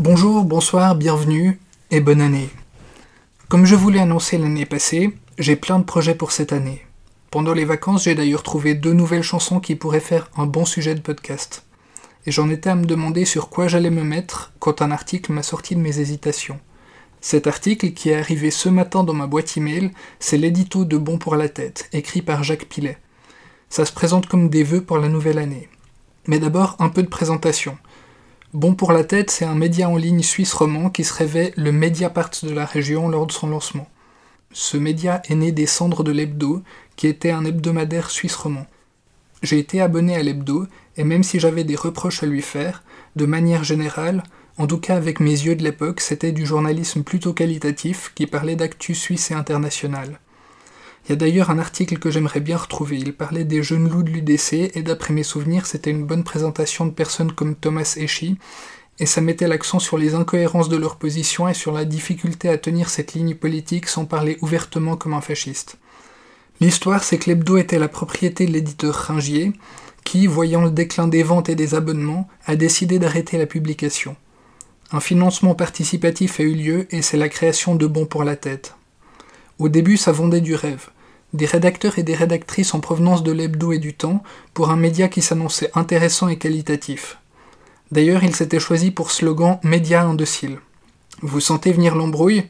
Bonjour, bonsoir, bienvenue et bonne année. Comme je voulais annoncer l'année passée, j'ai plein de projets pour cette année. Pendant les vacances, j'ai d'ailleurs trouvé deux nouvelles chansons qui pourraient faire un bon sujet de podcast. Et j'en étais à me demander sur quoi j'allais me mettre quand un article m'a sorti de mes hésitations. Cet article, qui est arrivé ce matin dans ma boîte email, c'est l'édito de Bon pour la tête, écrit par Jacques Pilet. Ça se présente comme des vœux pour la nouvelle année. Mais d'abord, un peu de présentation. Bon pour la tête, c'est un média en ligne suisse roman qui se rêvait le Mediapart de la région lors de son lancement. Ce média est né des cendres de l'hebdo, qui était un hebdomadaire suisse roman. J'ai été abonné à l'hebdo, et même si j'avais des reproches à lui faire, de manière générale, en tout cas, avec mes yeux de l'époque, c'était du journalisme plutôt qualitatif qui parlait d'actu suisse et international. Il y a d'ailleurs un article que j'aimerais bien retrouver. Il parlait des jeunes loups de l'UDC et d'après mes souvenirs, c'était une bonne présentation de personnes comme Thomas Eschi et ça mettait l'accent sur les incohérences de leur position et sur la difficulté à tenir cette ligne politique sans parler ouvertement comme un fasciste. L'histoire, c'est que l'hebdo était la propriété de l'éditeur Ringier, qui, voyant le déclin des ventes et des abonnements, a décidé d'arrêter la publication. Un financement participatif a eu lieu et c'est la création de Bons pour la tête. Au début, ça vendait du rêve. Des rédacteurs et des rédactrices en provenance de l'hebdo et du temps pour un média qui s'annonçait intéressant et qualitatif. D'ailleurs, il s'était choisi pour slogan Média indocile. Vous sentez venir l'embrouille?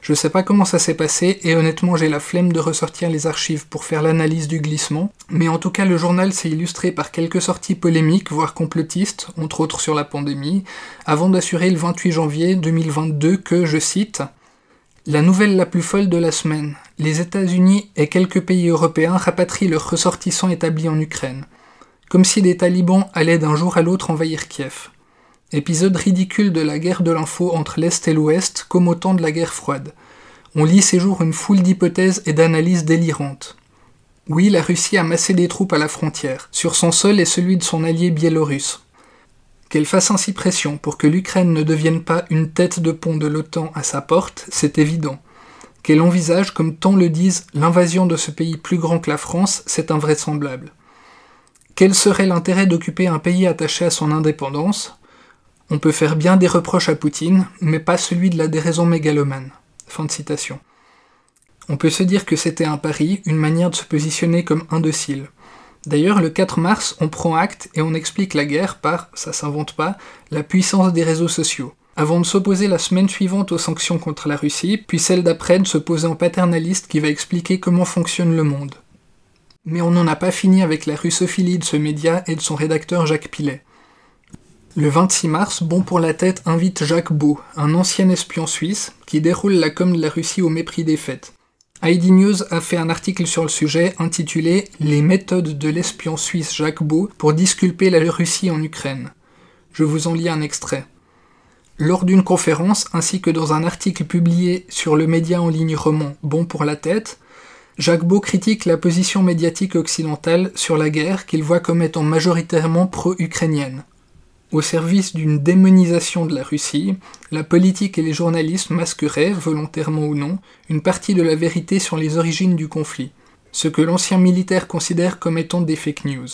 Je sais pas comment ça s'est passé et honnêtement j'ai la flemme de ressortir les archives pour faire l'analyse du glissement, mais en tout cas le journal s'est illustré par quelques sorties polémiques, voire complotistes, entre autres sur la pandémie, avant d'assurer le 28 janvier 2022 que, je cite, la nouvelle la plus folle de la semaine. Les États-Unis et quelques pays européens rapatrient leurs ressortissants établis en Ukraine. Comme si des talibans allaient d'un jour à l'autre envahir Kiev. Épisode ridicule de la guerre de l'info entre l'Est et l'Ouest, comme au temps de la guerre froide. On lit ces jours une foule d'hypothèses et d'analyses délirantes. Oui, la Russie a massé des troupes à la frontière, sur son sol et celui de son allié biélorusse. Qu'elle fasse ainsi pression pour que l'Ukraine ne devienne pas une tête de pont de l'OTAN à sa porte, c'est évident. Qu'elle envisage, comme tant le disent, l'invasion de ce pays plus grand que la France, c'est invraisemblable. Quel serait l'intérêt d'occuper un pays attaché à son indépendance? On peut faire bien des reproches à Poutine, mais pas celui de la déraison mégalomane. Fin de citation. On peut se dire que c'était un pari, une manière de se positionner comme indocile. D'ailleurs, le 4 mars, on prend acte et on explique la guerre par, ça s'invente pas, la puissance des réseaux sociaux. Avant de s'opposer la semaine suivante aux sanctions contre la Russie, puis celle d'après de se poser en paternaliste qui va expliquer comment fonctionne le monde. Mais on n'en a pas fini avec la russophilie de ce média et de son rédacteur Jacques Pilet. Le 26 mars, Bon pour la tête invite Jacques Beau, un ancien espion suisse, qui déroule la com de la Russie au mépris des fêtes. ID News a fait un article sur le sujet intitulé Les méthodes de l'espion suisse Jacques Beau pour disculper la Russie en Ukraine. Je vous en lis un extrait. Lors d'une conférence ainsi que dans un article publié sur le média en ligne roman Bon pour la tête, Jacques Beau critique la position médiatique occidentale sur la guerre qu'il voit comme étant majoritairement pro-ukrainienne. Au service d'une démonisation de la Russie, la politique et les journalistes masqueraient, volontairement ou non, une partie de la vérité sur les origines du conflit, ce que l'ancien militaire considère comme étant des fake news.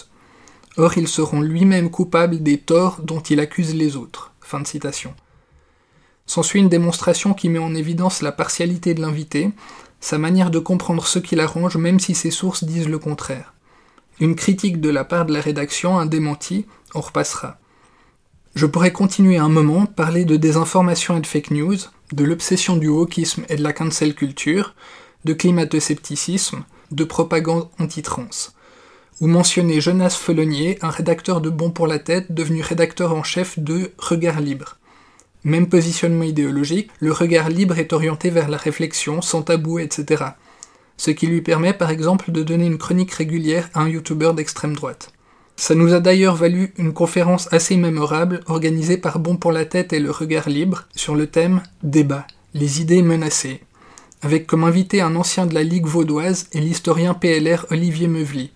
Or, ils seront lui-même coupables des torts dont il accuse les autres. S'ensuit une démonstration qui met en évidence la partialité de l'invité, sa manière de comprendre ce qui l'arrange même si ses sources disent le contraire. Une critique de la part de la rédaction, un démenti, on repassera. Je pourrais continuer un moment, parler de désinformation et de fake news, de l'obsession du wokisme et de la cancel culture, de climato-scepticisme, de propagande anti-trans. Ou mentionner Jonas Felonier, un rédacteur de Bon pour la tête, devenu rédacteur en chef de Regard libre. Même positionnement idéologique, le regard libre est orienté vers la réflexion, sans tabou, etc. Ce qui lui permet par exemple de donner une chronique régulière à un youtubeur d'extrême droite. Ça nous a d'ailleurs valu une conférence assez mémorable organisée par Bon pour la tête et le regard libre sur le thème Débat, les idées menacées, avec comme invité un ancien de la Ligue vaudoise et l'historien PLR Olivier Meuvely.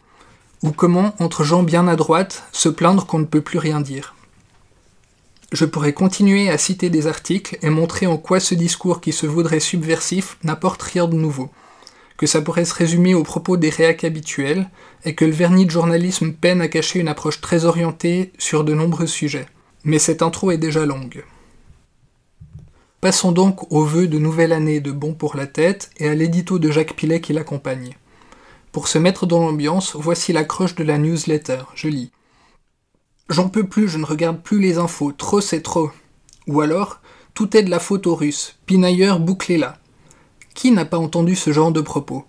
Ou comment, entre gens bien à droite, se plaindre qu'on ne peut plus rien dire. Je pourrais continuer à citer des articles et montrer en quoi ce discours qui se voudrait subversif n'apporte rien de nouveau que ça pourrait se résumer aux propos des réacs habituels, et que le vernis de journalisme peine à cacher une approche très orientée sur de nombreux sujets. Mais cette intro est déjà longue. Passons donc aux vœux de nouvelle année de Bon pour la tête et à l'édito de Jacques Pilet qui l'accompagne. Pour se mettre dans l'ambiance, voici l'accroche de la newsletter. Je lis. J'en peux plus, je ne regarde plus les infos, trop c'est trop. Ou alors, tout est de la faute aux Russes, pinailleurs bouclez-la. Qui n'a pas entendu ce genre de propos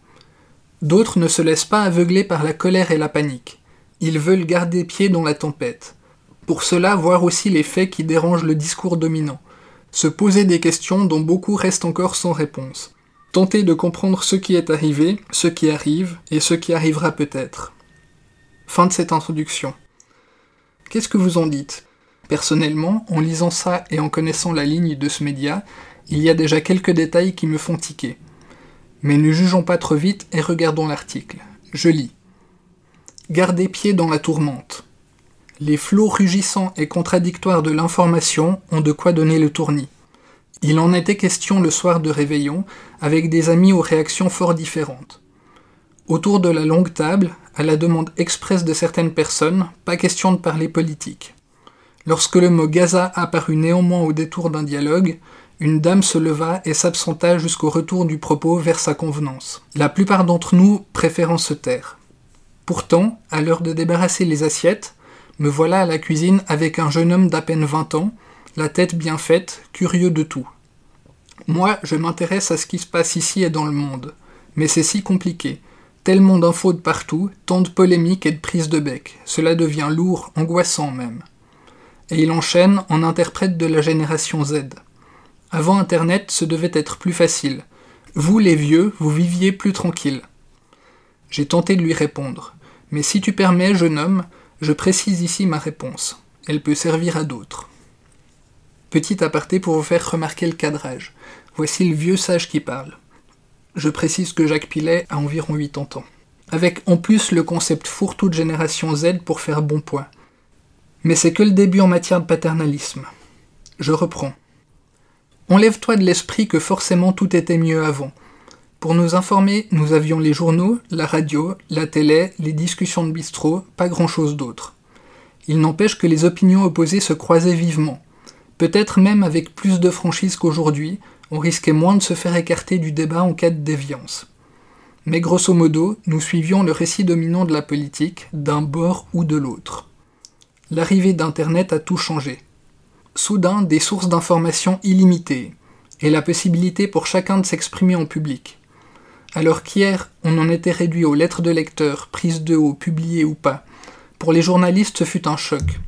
D'autres ne se laissent pas aveugler par la colère et la panique. Ils veulent garder pied dans la tempête. Pour cela, voir aussi les faits qui dérangent le discours dominant. Se poser des questions dont beaucoup restent encore sans réponse. Tenter de comprendre ce qui est arrivé, ce qui arrive et ce qui arrivera peut-être. Fin de cette introduction. Qu'est-ce que vous en dites? Personnellement, en lisant ça et en connaissant la ligne de ce média, il y a déjà quelques détails qui me font tiquer. Mais ne jugeons pas trop vite et regardons l'article. Je lis. Gardez pied dans la tourmente. Les flots rugissants et contradictoires de l'information ont de quoi donner le tournis. Il en était question le soir de réveillon, avec des amis aux réactions fort différentes. Autour de la longue table, à la demande expresse de certaines personnes, pas question de parler politique. Lorsque le mot Gaza apparut néanmoins au détour d'un dialogue, une dame se leva et s'absenta jusqu'au retour du propos vers sa convenance. La plupart d'entre nous préférant se taire. Pourtant, à l'heure de débarrasser les assiettes, me voilà à la cuisine avec un jeune homme d'à peine vingt ans, la tête bien faite, curieux de tout. Moi, je m'intéresse à ce qui se passe ici et dans le monde. Mais c'est si compliqué. Tellement d'infos de partout, tant de polémiques et de prises de bec. Cela devient lourd, angoissant même. Et il enchaîne en interprète de la génération Z. Avant Internet, ce devait être plus facile. Vous, les vieux, vous viviez plus tranquille. J'ai tenté de lui répondre. Mais si tu permets, jeune homme, je précise ici ma réponse. Elle peut servir à d'autres. Petit aparté pour vous faire remarquer le cadrage. Voici le vieux sage qui parle. Je précise que Jacques Pilet a environ 80 ans. Avec en plus le concept fourre-tout de génération Z pour faire bon poids. Mais c'est que le début en matière de paternalisme. Je reprends. Enlève-toi de l'esprit que forcément tout était mieux avant. Pour nous informer, nous avions les journaux, la radio, la télé, les discussions de bistrot, pas grand-chose d'autre. Il n'empêche que les opinions opposées se croisaient vivement. Peut-être même avec plus de franchise qu'aujourd'hui, on risquait moins de se faire écarter du débat en cas de déviance. Mais grosso modo, nous suivions le récit dominant de la politique, d'un bord ou de l'autre. L'arrivée d'Internet a tout changé. Soudain, des sources d'informations illimitées, et la possibilité pour chacun de s'exprimer en public. Alors qu'hier, on en était réduit aux lettres de lecteur, prises de haut, publiées ou pas, pour les journalistes ce fut un choc.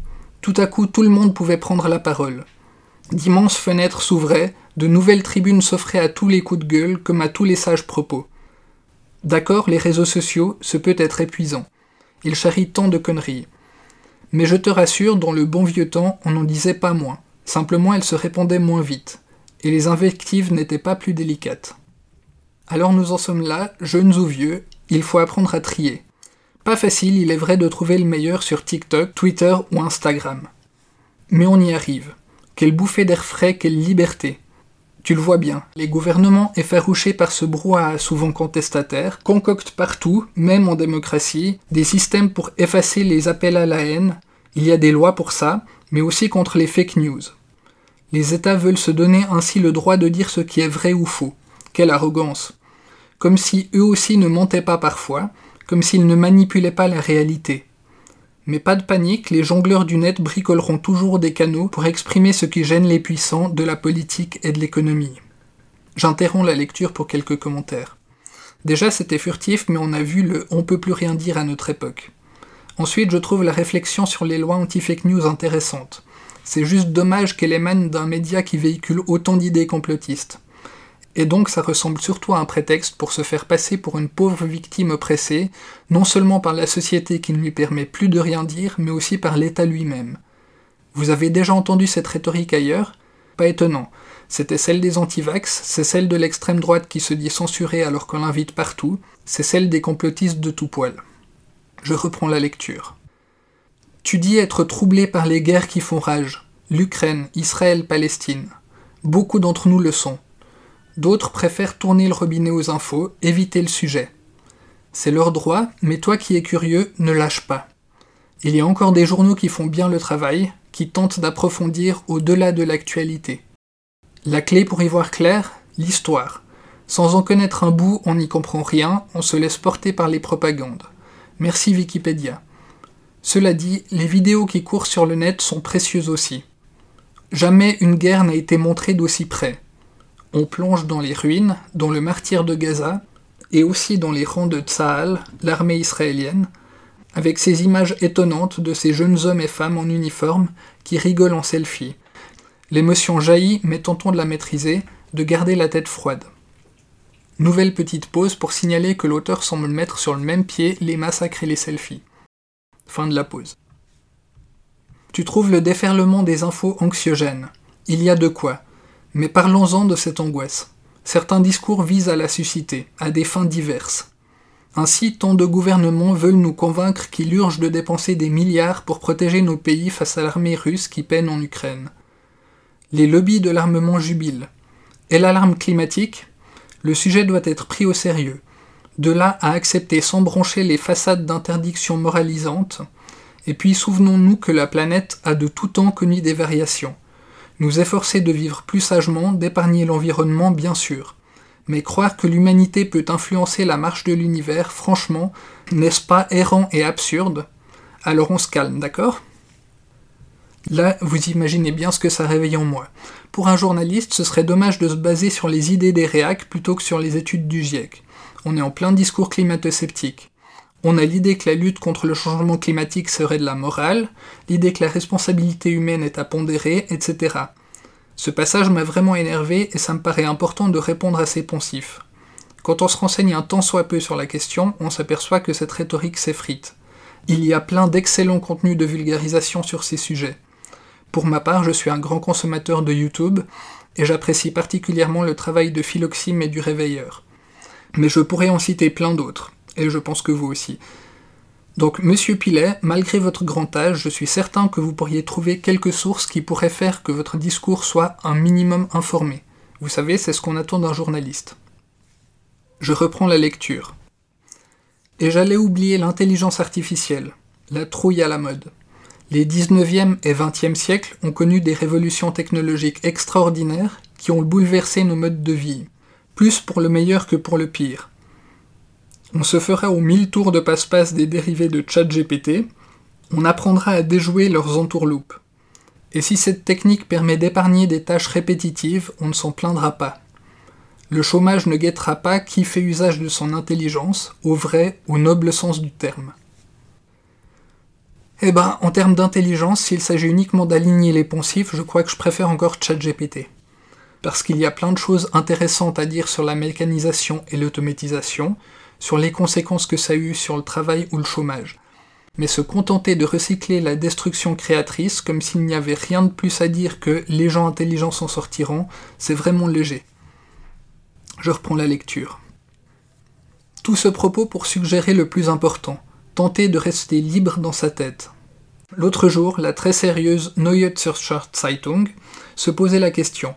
Tout à coup, tout le monde pouvait prendre la parole. D'immenses fenêtres s'ouvraient, de nouvelles tribunes s'offraient à tous les coups de gueule comme à tous les sages propos. D'accord, les réseaux sociaux, ce peut être épuisant. Ils charrient tant de conneries. Mais je te rassure, dans le bon vieux temps, on n'en disait pas moins. Simplement, elles se répandaient moins vite. Et les invectives n'étaient pas plus délicates. Alors nous en sommes là, jeunes ou vieux, il faut apprendre à trier. Pas facile, il est vrai, de trouver le meilleur sur TikTok, Twitter ou Instagram. Mais on y arrive. Quelle bouffée d'air frais, quelle liberté. Tu le vois bien, les gouvernements effarouchés par ce brouhaha souvent contestataire concoctent partout, même en démocratie, des systèmes pour effacer les appels à la haine. Il y a des lois pour ça, mais aussi contre les fake news. Les États veulent se donner ainsi le droit de dire ce qui est vrai ou faux. Quelle arrogance. Comme si eux aussi ne mentaient pas parfois, comme s'ils ne manipulaient pas la réalité. Mais pas de panique, les jongleurs du net bricoleront toujours des canaux pour exprimer ce qui gêne les puissants de la politique et de l'économie. J'interromps la lecture pour quelques commentaires. Déjà c'était furtif, mais on a vu le on peut plus rien dire à notre époque. Ensuite, je trouve la réflexion sur les lois anti-fake news intéressante. C'est juste dommage qu'elle émane d'un média qui véhicule autant d'idées complotistes et donc ça ressemble surtout à un prétexte pour se faire passer pour une pauvre victime oppressée, non seulement par la société qui ne lui permet plus de rien dire, mais aussi par l'État lui-même. Vous avez déjà entendu cette rhétorique ailleurs? Pas étonnant. C'était celle des antivax, c'est celle de l'extrême droite qui se dit censurée alors qu'on l'invite partout, c'est celle des complotistes de tout poil. Je reprends la lecture. Tu dis être troublé par les guerres qui font rage. L'Ukraine, Israël, Palestine. Beaucoup d'entre nous le sont. D'autres préfèrent tourner le robinet aux infos, éviter le sujet. C'est leur droit, mais toi qui es curieux, ne lâche pas. Il y a encore des journaux qui font bien le travail, qui tentent d'approfondir au-delà de l'actualité. La clé pour y voir clair L'histoire. Sans en connaître un bout, on n'y comprend rien, on se laisse porter par les propagandes. Merci Wikipédia. Cela dit, les vidéos qui courent sur le net sont précieuses aussi. Jamais une guerre n'a été montrée d'aussi près. On plonge dans les ruines, dont le martyr de Gaza, et aussi dans les rangs de Tsahal, l'armée israélienne, avec ces images étonnantes de ces jeunes hommes et femmes en uniforme qui rigolent en selfie. L'émotion jaillit, mais tentons de la maîtriser, de garder la tête froide. Nouvelle petite pause pour signaler que l'auteur semble mettre sur le même pied les massacres et les selfies. Fin de la pause. Tu trouves le déferlement des infos anxiogènes. Il y a de quoi. Mais parlons-en de cette angoisse. Certains discours visent à la susciter, à des fins diverses. Ainsi, tant de gouvernements veulent nous convaincre qu'il urge de dépenser des milliards pour protéger nos pays face à l'armée russe qui peine en Ukraine. Les lobbies de l'armement jubilent. Et l'alarme climatique? Le sujet doit être pris au sérieux. De là à accepter sans broncher les façades d'interdiction moralisantes, et puis souvenons-nous que la planète a de tout temps connu des variations. Nous efforcer de vivre plus sagement, d'épargner l'environnement bien sûr, mais croire que l'humanité peut influencer la marche de l'univers, franchement, n'est-ce pas errant et absurde? Alors on se calme, d'accord? Là, vous imaginez bien ce que ça réveille en moi. Pour un journaliste, ce serait dommage de se baser sur les idées des réacs plutôt que sur les études du GIEC. On est en plein discours climato-sceptique. On a l'idée que la lutte contre le changement climatique serait de la morale, l'idée que la responsabilité humaine est à pondérer, etc. Ce passage m'a vraiment énervé et ça me paraît important de répondre à ces poncifs. Quand on se renseigne un tant soit peu sur la question, on s'aperçoit que cette rhétorique s'effrite. Il y a plein d'excellents contenus de vulgarisation sur ces sujets. Pour ma part, je suis un grand consommateur de YouTube et j'apprécie particulièrement le travail de Philoxime et du Réveilleur. Mais je pourrais en citer plein d'autres, et je pense que vous aussi. Donc, monsieur Pilet, malgré votre grand âge, je suis certain que vous pourriez trouver quelques sources qui pourraient faire que votre discours soit un minimum informé. Vous savez, c'est ce qu'on attend d'un journaliste. Je reprends la lecture. Et j'allais oublier l'intelligence artificielle, la trouille à la mode. Les 19e et 20e siècles ont connu des révolutions technologiques extraordinaires qui ont bouleversé nos modes de vie, plus pour le meilleur que pour le pire. On se fera aux mille tours de passe-passe des dérivés de ChatGPT, on apprendra à déjouer leurs entourloupes. Et si cette technique permet d'épargner des tâches répétitives, on ne s'en plaindra pas. Le chômage ne guettera pas qui fait usage de son intelligence, au vrai, au noble sens du terme. Eh ben, en termes d'intelligence, s'il s'agit uniquement d'aligner les poncifs, je crois que je préfère encore ChatGPT. Parce qu'il y a plein de choses intéressantes à dire sur la mécanisation et l'automatisation, sur les conséquences que ça a eu sur le travail ou le chômage. Mais se contenter de recycler la destruction créatrice comme s'il n'y avait rien de plus à dire que les gens intelligents s'en sortiront, c'est vraiment léger. Je reprends la lecture. Tout ce propos pour suggérer le plus important, tenter de rester libre dans sa tête. L'autre jour, la très sérieuse Neue Zürcher Zeitung se posait la question.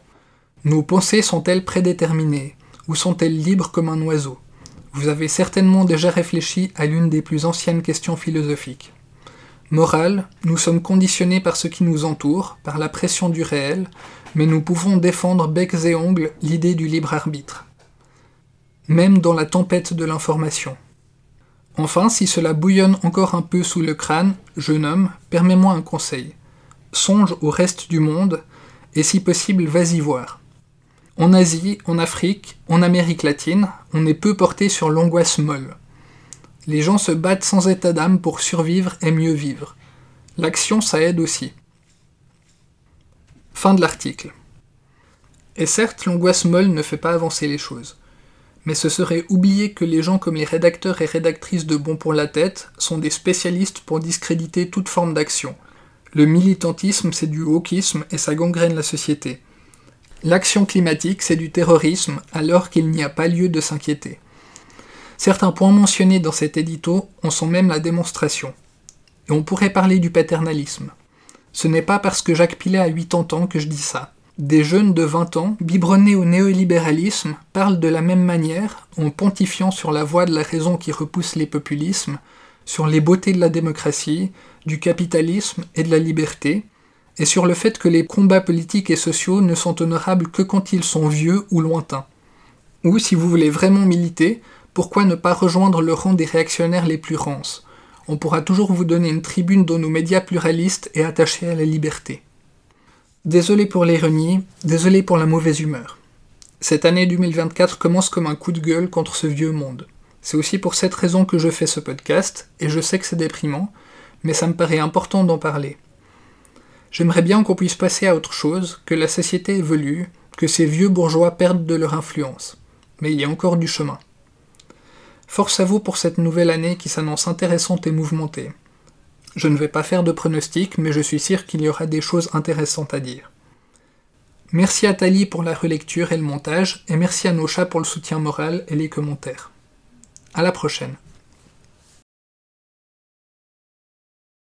Nos pensées sont-elles prédéterminées, ou sont-elles libres comme un oiseau? Vous avez certainement déjà réfléchi à l'une des plus anciennes questions philosophiques. Morale, nous sommes conditionnés par ce qui nous entoure, par la pression du réel, mais nous pouvons défendre becs et ongles l'idée du libre arbitre. Même dans la tempête de l'information. Enfin, si cela bouillonne encore un peu sous le crâne, jeune homme, permets-moi un conseil. Songe au reste du monde, et si possible, vas-y voir. En Asie, en Afrique, en Amérique latine, on est peu porté sur l'angoisse molle. Les gens se battent sans état d'âme pour survivre et mieux vivre. L'action, ça aide aussi. Fin de l'article. Et certes, l'angoisse molle ne fait pas avancer les choses. Mais ce serait oublier que les gens comme les rédacteurs et rédactrices de Bon pour la tête sont des spécialistes pour discréditer toute forme d'action. Le militantisme, c'est du hawkisme et ça gangrène la société. L'action climatique, c'est du terrorisme alors qu'il n'y a pas lieu de s'inquiéter. Certains points mentionnés dans cet édito en sont même la démonstration. Et on pourrait parler du paternalisme. Ce n'est pas parce que Jacques Pilet a 80 ans que je dis ça. Des jeunes de 20 ans, biberonnés au néolibéralisme, parlent de la même manière, en pontifiant sur la voie de la raison qui repousse les populismes, sur les beautés de la démocratie, du capitalisme et de la liberté, et sur le fait que les combats politiques et sociaux ne sont honorables que quand ils sont vieux ou lointains. Ou si vous voulez vraiment militer, pourquoi ne pas rejoindre le rang des réactionnaires les plus rances? On pourra toujours vous donner une tribune dans nos médias pluralistes et attachés à la liberté. Désolé pour l'ironie, désolé pour la mauvaise humeur. Cette année 2024 commence comme un coup de gueule contre ce vieux monde. C'est aussi pour cette raison que je fais ce podcast, et je sais que c'est déprimant, mais ça me paraît important d'en parler. J'aimerais bien qu'on puisse passer à autre chose, que la société évolue, que ces vieux bourgeois perdent de leur influence. Mais il y a encore du chemin. Force à vous pour cette nouvelle année qui s'annonce intéressante et mouvementée. Je ne vais pas faire de pronostics, mais je suis sûr qu'il y aura des choses intéressantes à dire. Merci à Tali pour la relecture et le montage, et merci à Nocha pour le soutien moral et les commentaires. À la prochaine.